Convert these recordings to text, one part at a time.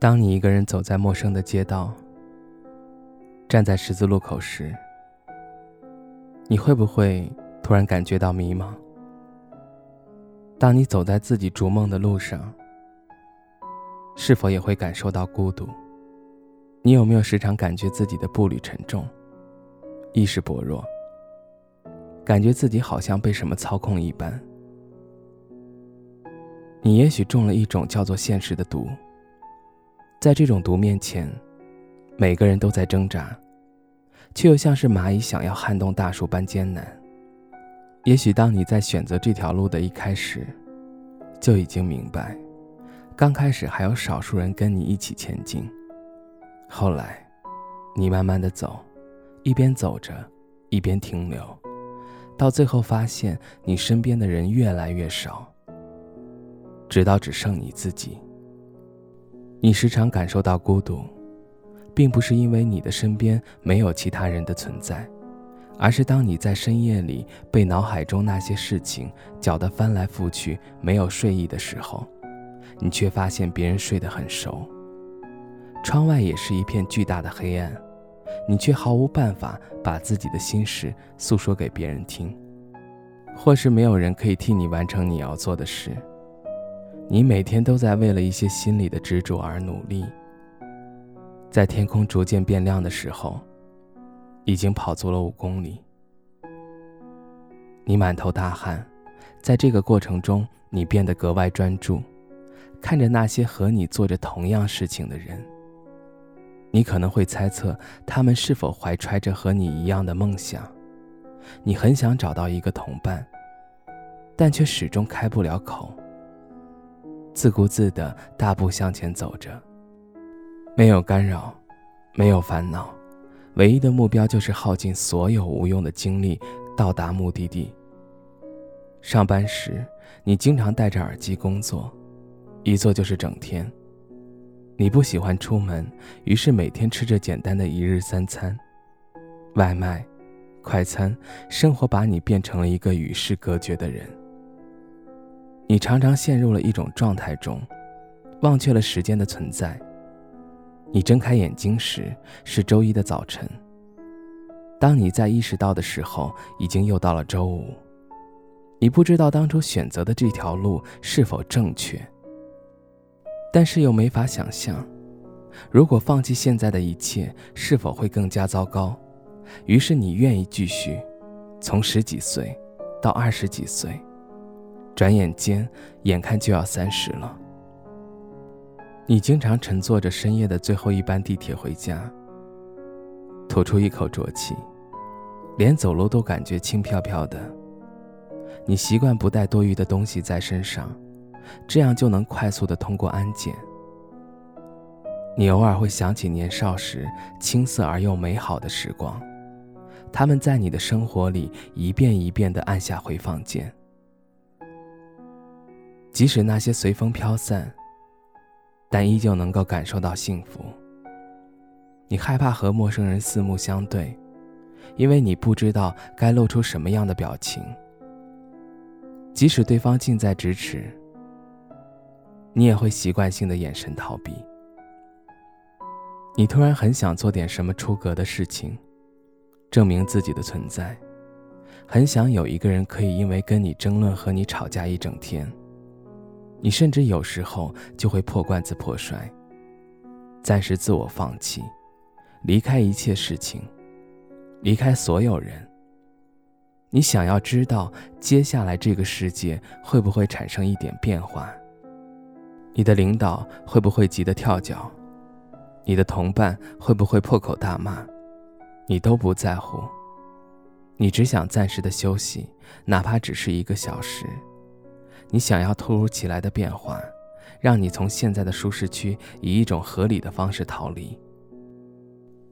当你一个人走在陌生的街道，站在十字路口时，你会不会突然感觉到迷茫？当你走在自己逐梦的路上，是否也会感受到孤独？你有没有时常感觉自己的步履沉重，意识薄弱，感觉自己好像被什么操控一般？你也许中了一种叫做现实的毒。在这种毒面前，每个人都在挣扎，却又像是蚂蚁想要撼动大树般艰难。也许当你在选择这条路的一开始，就已经明白，刚开始还有少数人跟你一起前进，后来，你慢慢的走，一边走着，一边停留，到最后发现你身边的人越来越少，直到只剩你自己。你时常感受到孤独，并不是因为你的身边没有其他人的存在，而是当你在深夜里被脑海中那些事情搅得翻来覆去，没有睡意的时候，你却发现别人睡得很熟。窗外也是一片巨大的黑暗，你却毫无办法把自己的心事诉说给别人听，或是没有人可以替你完成你要做的事。你每天都在为了一些心里的执着而努力，在天空逐渐变亮的时候，已经跑足了五公里。你满头大汗，在这个过程中，你变得格外专注，看着那些和你做着同样事情的人。你可能会猜测他们是否怀揣着和你一样的梦想，你很想找到一个同伴，但却始终开不了口。自顾自地大步向前走着，没有干扰，没有烦恼，唯一的目标就是耗尽所有无用的精力，到达目的地。上班时，你经常戴着耳机工作，一坐就是整天。你不喜欢出门，于是每天吃着简单的一日三餐，外卖、快餐，生活把你变成了一个与世隔绝的人。你常常陷入了一种状态中，忘却了时间的存在。你睁开眼睛时是周一的早晨。当你在意识到的时候，已经又到了周五。你不知道当初选择的这条路是否正确，但是又没法想象，如果放弃现在的一切，是否会更加糟糕。于是你愿意继续，从十几岁到二十几岁。转眼间，眼看就要三十了。你经常乘坐着深夜的最后一班地铁回家，吐出一口浊气，连走路都感觉轻飘飘的。你习惯不带多余的东西在身上，这样就能快速的通过安检。你偶尔会想起年少时青涩而又美好的时光，他们在你的生活里一遍一遍的按下回放键。即使那些随风飘散，但依旧能够感受到幸福。你害怕和陌生人四目相对，因为你不知道该露出什么样的表情。即使对方近在咫尺，你也会习惯性的眼神逃避。你突然很想做点什么出格的事情，证明自己的存在，很想有一个人可以因为跟你争论和你吵架一整天。你甚至有时候就会破罐子破摔，暂时自我放弃，离开一切事情，离开所有人。你想要知道接下来这个世界会不会产生一点变化？你的领导会不会急得跳脚？你的同伴会不会破口大骂？你都不在乎，你只想暂时的休息，哪怕只是一个小时。你想要突如其来的变化，让你从现在的舒适区以一种合理的方式逃离。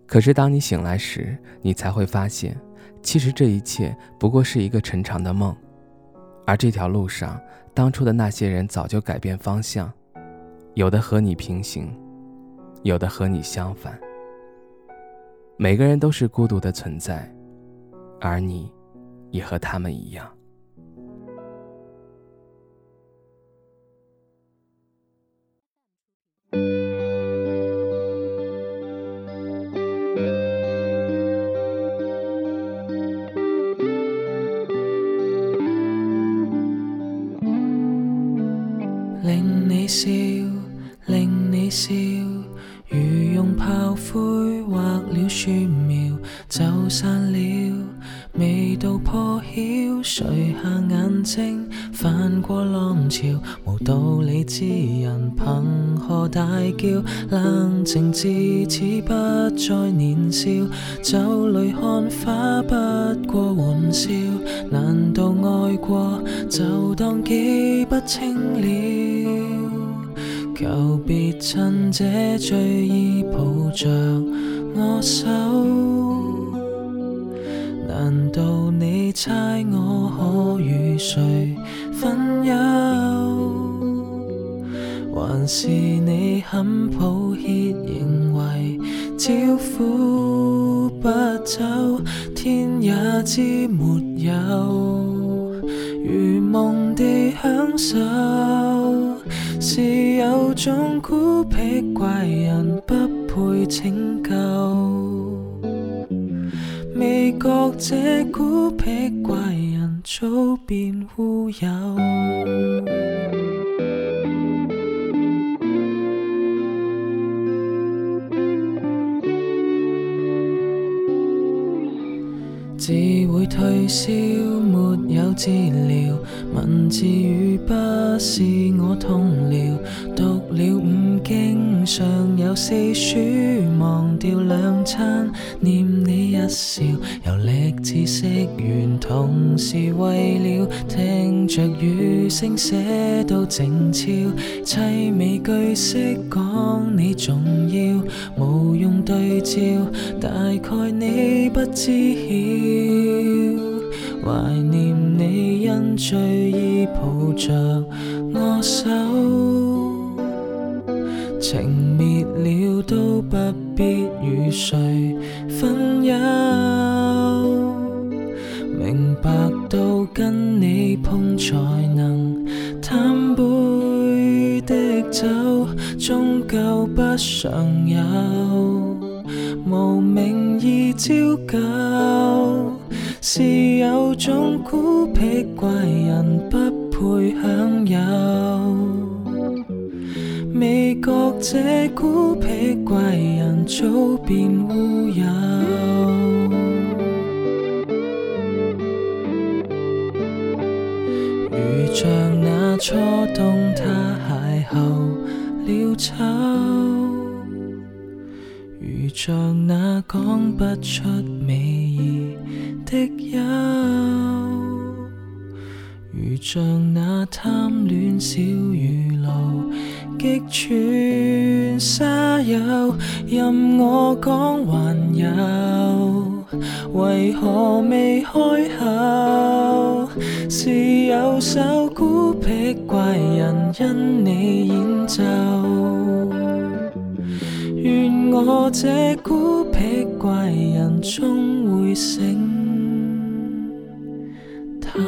可是当你醒来时，你才会发现，其实这一切不过是一个沉长的梦，而这条路上，当初的那些人早就改变方向，有的和你平行，有的和你相反。每个人都是孤独的存在，而你，也和他们一样。笑，令你笑，如用炮灰画了树苗，就散了。未到破晓，垂下眼睛，翻过浪潮，无道理之人凭何大叫？冷静至此不再年少，酒里看花不过玩笑，难道爱过就当记不清了？求别趁这醉意抱着我手。难道你猜我可与谁分忧？还是你很抱歉，认为招呼不走，天也知没有，如梦地享受，是有种孤僻怪人不配拯救。未觉这孤僻怪人早变乌有。只会退烧，没有治疗。文字语不是我痛疗，读了五经，尚有四书，忘掉两餐，念你一笑，游历知识园，同时为了听着雨声写到静悄，凄美句式讲你重要，无用对照，大概你不知晓。怀念你因醉意抱着我手，情灭了都不必与谁分忧。明白到跟你碰才能贪杯的酒，终究不常有，无名义照旧。是有种孤僻怪人不配享有，未觉这孤僻怪人早变乌有。如像那初冬他邂逅了秋，如像那讲不出美意。的忧，如像那贪恋小雨露，击穿沙丘，任我讲还有，为何未开口？是有首孤僻怪人因你演奏。愿我这孤僻怪人终会醒。透